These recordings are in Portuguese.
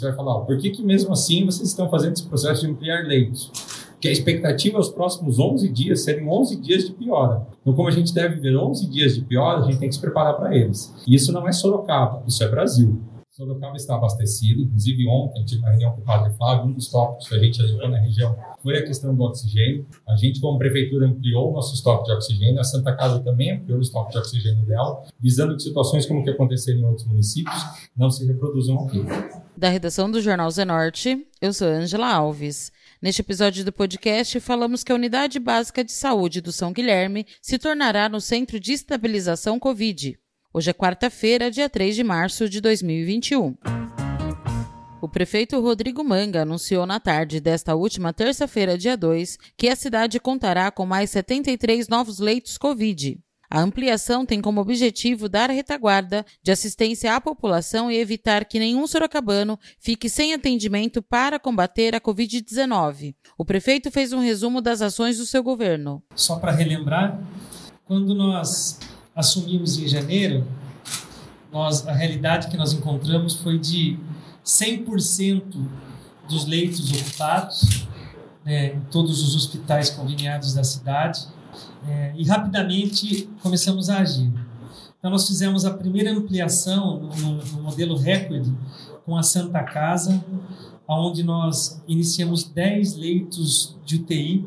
você vai falar, por que, que mesmo assim vocês estão fazendo esse processo de ampliar leitos? que a expectativa é os próximos 11 dias serem 11 dias de piora. Então, como a gente deve viver 11 dias de piora, a gente tem que se preparar para eles. E isso não é Sorocaba, isso é Brasil. Sorocaba está abastecido, inclusive ontem tive uma reunião com o Padre Flávio, um dos tópicos que a gente ajudou na região foi a questão do oxigênio. A gente, como prefeitura, ampliou o nosso estoque de oxigênio, a Santa Casa também ampliou o estoque de oxigênio dela, visando que situações como que aconteceram em outros municípios não se reproduzam aqui. Da redação do Jornal Zenorte, eu sou Angela Alves. Neste episódio do podcast, falamos que a Unidade Básica de Saúde do São Guilherme se tornará no Centro de Estabilização Covid. Hoje é quarta-feira, dia 3 de março de 2021. O prefeito Rodrigo Manga anunciou na tarde desta última terça-feira, dia 2, que a cidade contará com mais 73 novos leitos Covid. A ampliação tem como objetivo dar retaguarda de assistência à população e evitar que nenhum sorocabano fique sem atendimento para combater a Covid-19. O prefeito fez um resumo das ações do seu governo. Só para relembrar, quando nós assumimos em janeiro, nós, a realidade que nós encontramos foi de 100% dos leitos ocupados né, em todos os hospitais conveniados da cidade é, e rapidamente começamos a agir. Então nós fizemos a primeira ampliação no, no modelo recorde com a Santa Casa, onde nós iniciamos 10 leitos de UTI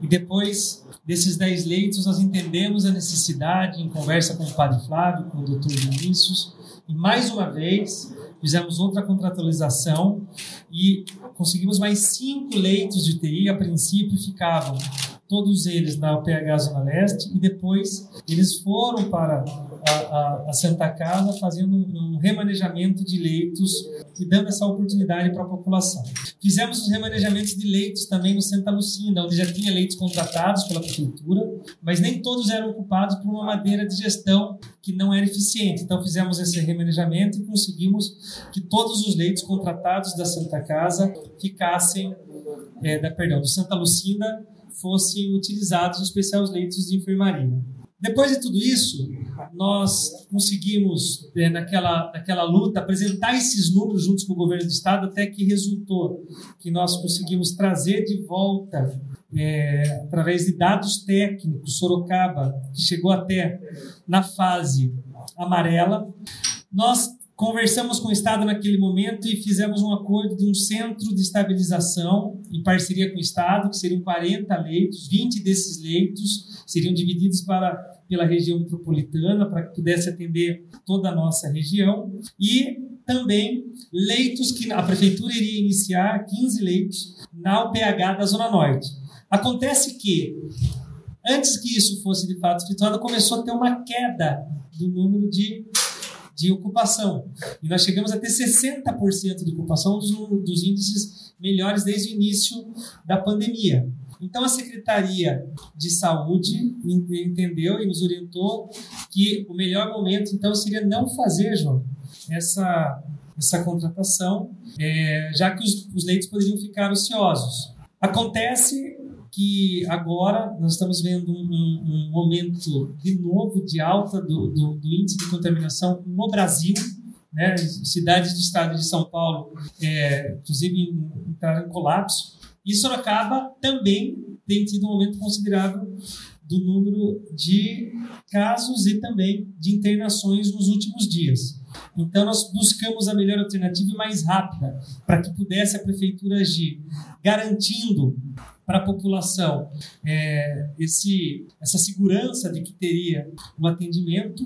e depois Desses 10 leitos, nós entendemos a necessidade, em conversa com o Padre Flávio, com o Dr. Vinícius, e mais uma vez fizemos outra contratualização e conseguimos mais cinco leitos de UTI. A princípio ficavam todos eles na UPH Zona Leste e depois eles foram para a, a, a Santa Casa fazendo um, remanejamento de leitos e dando essa oportunidade para a população. Fizemos os remanejamentos de leitos também no Santa Lucinda, onde já tinha leitos contratados pela prefeitura, mas nem todos eram ocupados por uma maneira de gestão que não era eficiente. Então fizemos esse remanejamento e conseguimos que todos os leitos contratados da Santa Casa ficassem, é, da, perdão, do Santa Lucinda fossem utilizados, os leitos de enfermaria. Depois de tudo isso, nós conseguimos, é, naquela, naquela luta, apresentar esses números juntos com o governo do Estado, até que resultou que nós conseguimos trazer de volta, é, através de dados técnicos, Sorocaba, que chegou até na fase amarela. Nós Conversamos com o Estado naquele momento e fizemos um acordo de um centro de estabilização em parceria com o Estado, que seriam 40 leitos, 20 desses leitos seriam divididos para, pela região metropolitana, para que pudesse atender toda a nossa região, e também leitos que a Prefeitura iria iniciar, 15 leitos, na UPH da Zona Norte. Acontece que, antes que isso fosse de fato efetuado, começou a ter uma queda do número de de ocupação. E nós chegamos a ter 60% de ocupação, dos, dos índices melhores desde o início da pandemia. Então, a Secretaria de Saúde entendeu e nos orientou que o melhor momento, então, seria não fazer, João, essa, essa contratação, é, já que os, os leitos poderiam ficar ociosos. Acontece que agora nós estamos vendo um, um, momento de novo de alta do, do, do, índice de contaminação no Brasil. Né? Cidades do estado de São Paulo, é, inclusive, entraram em colapso. E Sorocaba também tem tido um aumento considerável do número de casos e também de internações nos últimos dias. Então, nós buscamos a melhor alternativa e mais rápida para que pudesse a prefeitura agir, garantindo para a população é, esse, essa segurança de que teria o atendimento.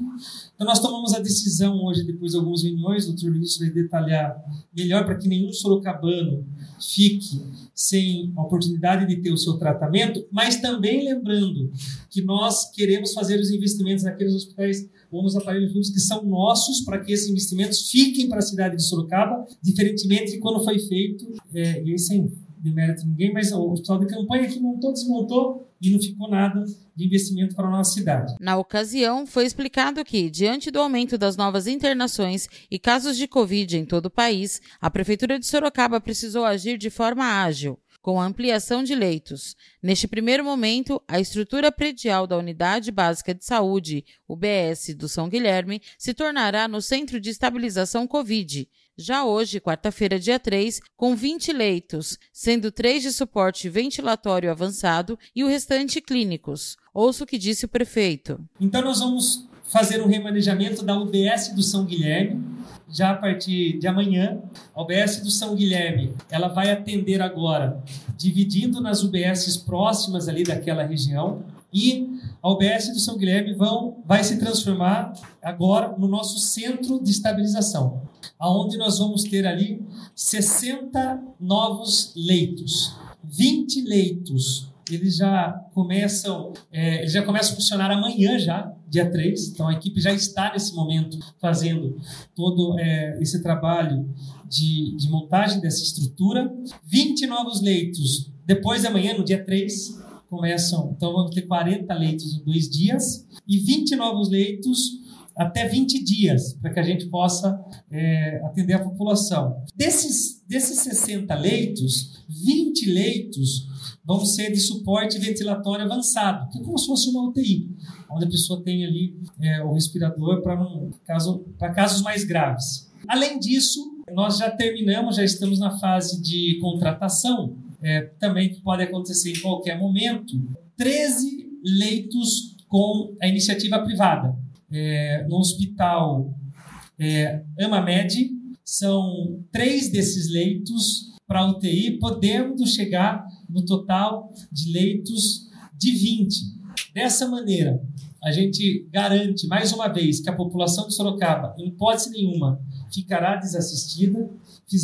Então, nós tomamos a decisão hoje, depois de algumas reuniões, o doutor Vinícius vai detalhar melhor para que nenhum sorocabano fique sem a oportunidade de ter o seu tratamento, mas também lembrando que nós queremos fazer os investimentos naqueles hospitais ou nos aparelhos públicos que são nossos para que esses investimentos fiquem para a cidade de Sorocaba, diferentemente de quando foi feito, é, e aí sem de mérito ninguém, mas o hospital de campanha que montou, desmontou e não ficou nada de investimento para a nossa cidade. Na ocasião, foi explicado que, diante do aumento das novas internações e casos de Covid em todo o país, a Prefeitura de Sorocaba precisou agir de forma ágil com a ampliação de leitos. Neste primeiro momento, a estrutura predial da Unidade Básica de Saúde, UBS, do São Guilherme, se tornará no Centro de Estabilização Covid. Já hoje, quarta-feira, dia 3, com 20 leitos, sendo três de suporte ventilatório avançado e o restante clínicos. Ouça o que disse o prefeito. Então, nós vamos fazer um remanejamento da UBS do São Guilherme, já a partir de amanhã. A UBS do São Guilherme, ela vai atender agora, dividindo nas UBSs próximas ali daquela região, e a UBS do São Guilherme vão, vai se transformar agora no nosso centro de estabilização, aonde nós vamos ter ali 60 novos leitos, 20 leitos eles já começam, é, já começam a funcionar amanhã já, dia 3. Então a equipe já está nesse momento fazendo todo é, esse trabalho de, de montagem dessa estrutura. 20 novos leitos depois de amanhã, no dia 3, começam. Então vamos ter 40 leitos em dois dias e 20 novos leitos até 20 dias, para que a gente possa é, atender a população. Desses, desses 60 leitos, 20 leitos vão ser de suporte ventilatório avançado, que é como se fosse uma UTI, onde a pessoa tem ali é, o respirador para caso, casos mais graves. Além disso, nós já terminamos, já estamos na fase de contratação, é, também que pode acontecer em qualquer momento, 13 leitos com a iniciativa privada. É, no hospital é, AmaMed, são três desses leitos para UTI, podendo chegar no total de leitos de 20. Dessa maneira, a gente garante mais uma vez que a população de Sorocaba, em hipótese nenhuma, ficará desassistida.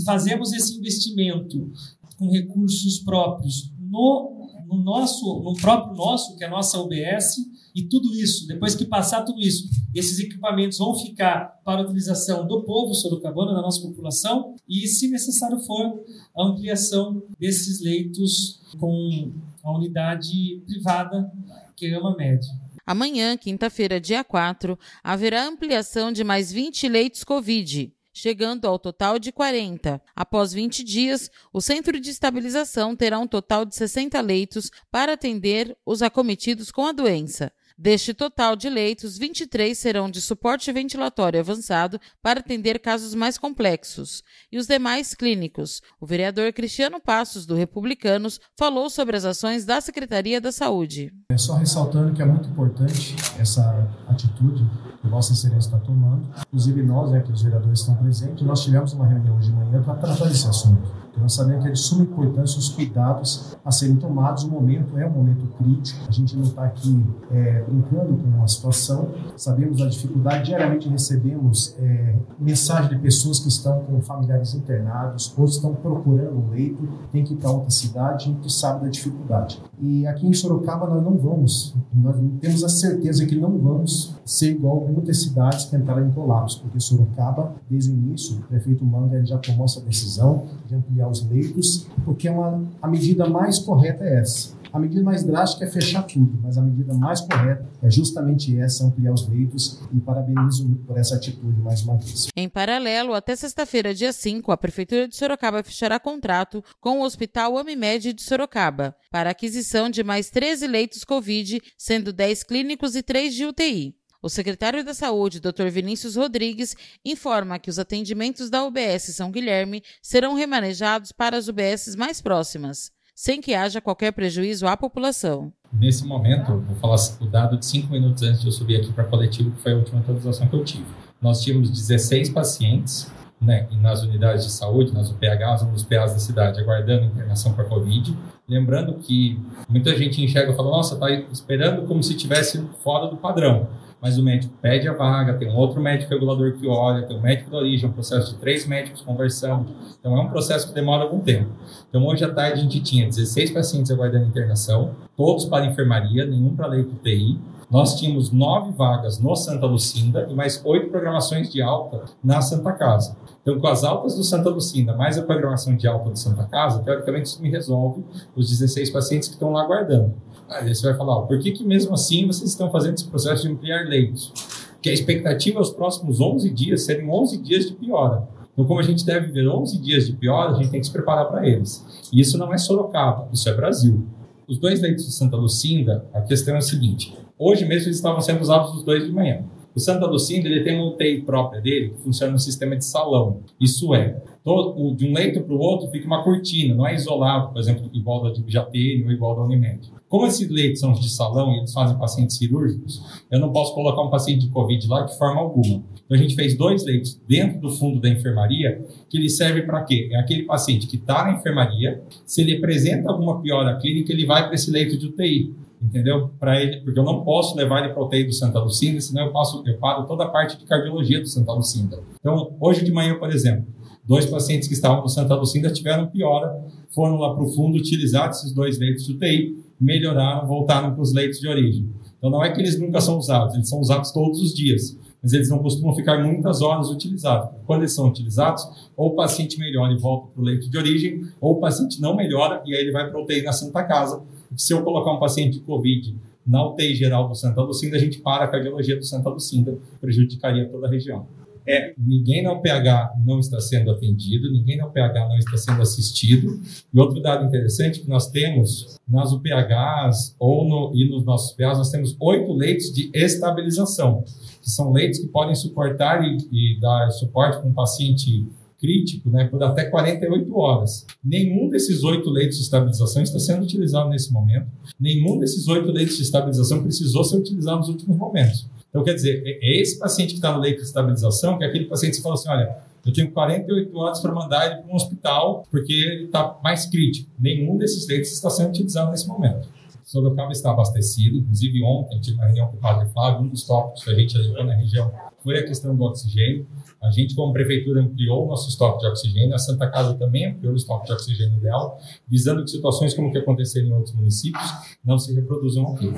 Fazemos esse investimento com recursos próprios no, no nosso, no próprio nosso, que é a nossa UBS, e tudo isso, depois que passar tudo isso, esses equipamentos vão ficar para a utilização do povo sorocabano, da nossa população, e, se necessário for, a ampliação desses leitos com a unidade privada que é uma média. Amanhã, quinta-feira, dia 4, haverá ampliação de mais 20 leitos Covid chegando ao total de 40. Após 20 dias, o centro de estabilização terá um total de 60 leitos para atender os acometidos com a doença. Deste total de leitos, 23 serão de suporte ventilatório avançado para atender casos mais complexos, e os demais clínicos. O vereador Cristiano Passos, do Republicanos, falou sobre as ações da Secretaria da Saúde. É só ressaltando que é muito importante essa atitude que Vossa Excelência está tomando. Inclusive nós, né, que os vereadores estão presentes, nós tivemos uma reunião hoje de manhã para tratar desse assunto nós sabemos que é de suma importância os cuidados a serem tomados. O momento é um momento crítico. A gente não está aqui é, brincando com uma situação. Sabemos a dificuldade. Diariamente recebemos é, mensagem de pessoas que estão com familiares internados ou estão procurando um leito, tem que ir para outra cidade. A gente sabe da dificuldade. E aqui em Sorocaba nós não vamos, nós temos a certeza que não vamos ser igual muitas cidades que entraram em colapso, porque Sorocaba, desde o início, o prefeito Manga já tomou essa decisão de ampliar os leitos, porque é uma, a medida mais correta é essa. A medida mais drástica é fechar tudo, mas a medida mais correta é justamente essa, ampliar os leitos e parabenizo por essa atitude mais uma vez. Em paralelo, até sexta-feira, dia 5, a Prefeitura de Sorocaba fechará contrato com o Hospital Amimed de Sorocaba para aquisição de mais 13 leitos Covid, sendo 10 clínicos e 3 de UTI. O secretário da Saúde, Dr. Vinícius Rodrigues, informa que os atendimentos da UBS São Guilherme serão remanejados para as UBSs mais próximas, sem que haja qualquer prejuízo à população. Nesse momento, vou falar o dado de cinco minutos antes de eu subir aqui para coletivo, que foi a última atualização que eu tive. Nós tínhamos 16 pacientes né, nas unidades de saúde, nas UPHs, nos PAs da cidade, aguardando internação para Covid. Lembrando que muita gente enxerga e fala, nossa, está esperando como se estivesse fora do padrão mas o médico pede a vaga, tem um outro médico regulador que olha, tem um médico da origem, um processo de três médicos conversando. Então é um processo que demora algum tempo. Então hoje à tarde a gente tinha 16 pacientes aguardando internação, todos para enfermaria, nenhum para leito TI. Nós tínhamos nove vagas no Santa Lucinda e mais oito programações de alta na Santa Casa. Então, com as altas do Santa Lucinda, mais a programação de alta do Santa Casa, teoricamente isso me resolve os 16 pacientes que estão lá aguardando. Aí você vai falar, por que, que mesmo assim vocês estão fazendo esse processo de ampliar leitos? Que a expectativa é os próximos 11 dias serem 11 dias de piora. Então, como a gente deve ver 11 dias de piora, a gente tem que se preparar para eles. E isso não é Sorocaba, isso é Brasil. Os dois leitos de Santa Lucinda, a questão é a seguinte: hoje mesmo eles estavam sendo usados os dois de manhã. O Santa Lucinda ele tem uma UTI própria dele que funciona no sistema de salão. Isso é, todo, de um leito para o outro fica uma cortina, não é isolado, por exemplo, igual da Jatene ou igual da Unimed. Como esses leitos são de salão e eles fazem pacientes cirúrgicos, eu não posso colocar um paciente de Covid lá de forma alguma. Então a gente fez dois leitos dentro do fundo da enfermaria que ele serve para quê? É aquele paciente que está na enfermaria, se ele apresenta alguma piora clínica, ele vai para esse leito de UTI entendeu? Para ele, porque eu não posso levar ele para o UTI do Santa Lucinda, senão eu passo, eu paro toda a parte de cardiologia do Santa Lucinda. Então, hoje de manhã, por exemplo, dois pacientes que estavam no Santa Lucinda tiveram piora, foram lá para o fundo, utilizaram esses dois leitos de UTI, melhoraram, voltaram para os leitos de origem. Então, não é que eles nunca são usados, eles são usados todos os dias mas eles não costumam ficar muitas horas utilizados. Quando eles são utilizados, ou o paciente melhora e volta para o leito de origem, ou o paciente não melhora e aí ele vai para o UTI na Santa Casa. Se eu colocar um paciente de Covid na UTI geral do Santa Lucinda, a gente para a cardiologia do Santa Lucinda, prejudicaria toda a região. É, ninguém na UPH não está sendo atendido, ninguém na UPH não está sendo assistido. E outro dado interessante que nós temos nas UPHs ou no, e nos nossos PAs, nós temos oito leitos de estabilização que são leitos que podem suportar e, e dar suporte para um paciente crítico né, por até 48 horas. Nenhum desses oito leitos de estabilização está sendo utilizado nesse momento. Nenhum desses oito leitos de estabilização precisou ser utilizado nos últimos momentos. Então, quer dizer, é, é esse paciente que está no leito de estabilização, que é aquele paciente que fala assim: olha, eu tenho 48 horas para mandar ele para um hospital porque ele está mais crítico. Nenhum desses leitos está sendo utilizado nesse momento. Sorocaba está abastecido, inclusive ontem tive uma reunião com o Padre Flávio, um dos tópicos que a gente levou na região foi a questão do oxigênio. A gente, como prefeitura, ampliou o nosso estoque de oxigênio, a Santa Casa também ampliou o estoque de oxigênio dela, visando que situações como que aconteceram em outros municípios não se reproduzam aqui.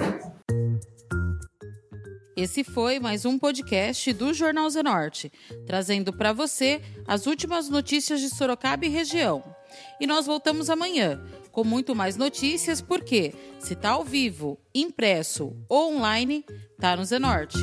Esse foi mais um podcast do Jornal Zenorte, trazendo para você as últimas notícias de Sorocaba e região. E nós voltamos amanhã com muito mais notícias, porque se está ao vivo, impresso ou online, tá no Zenorte.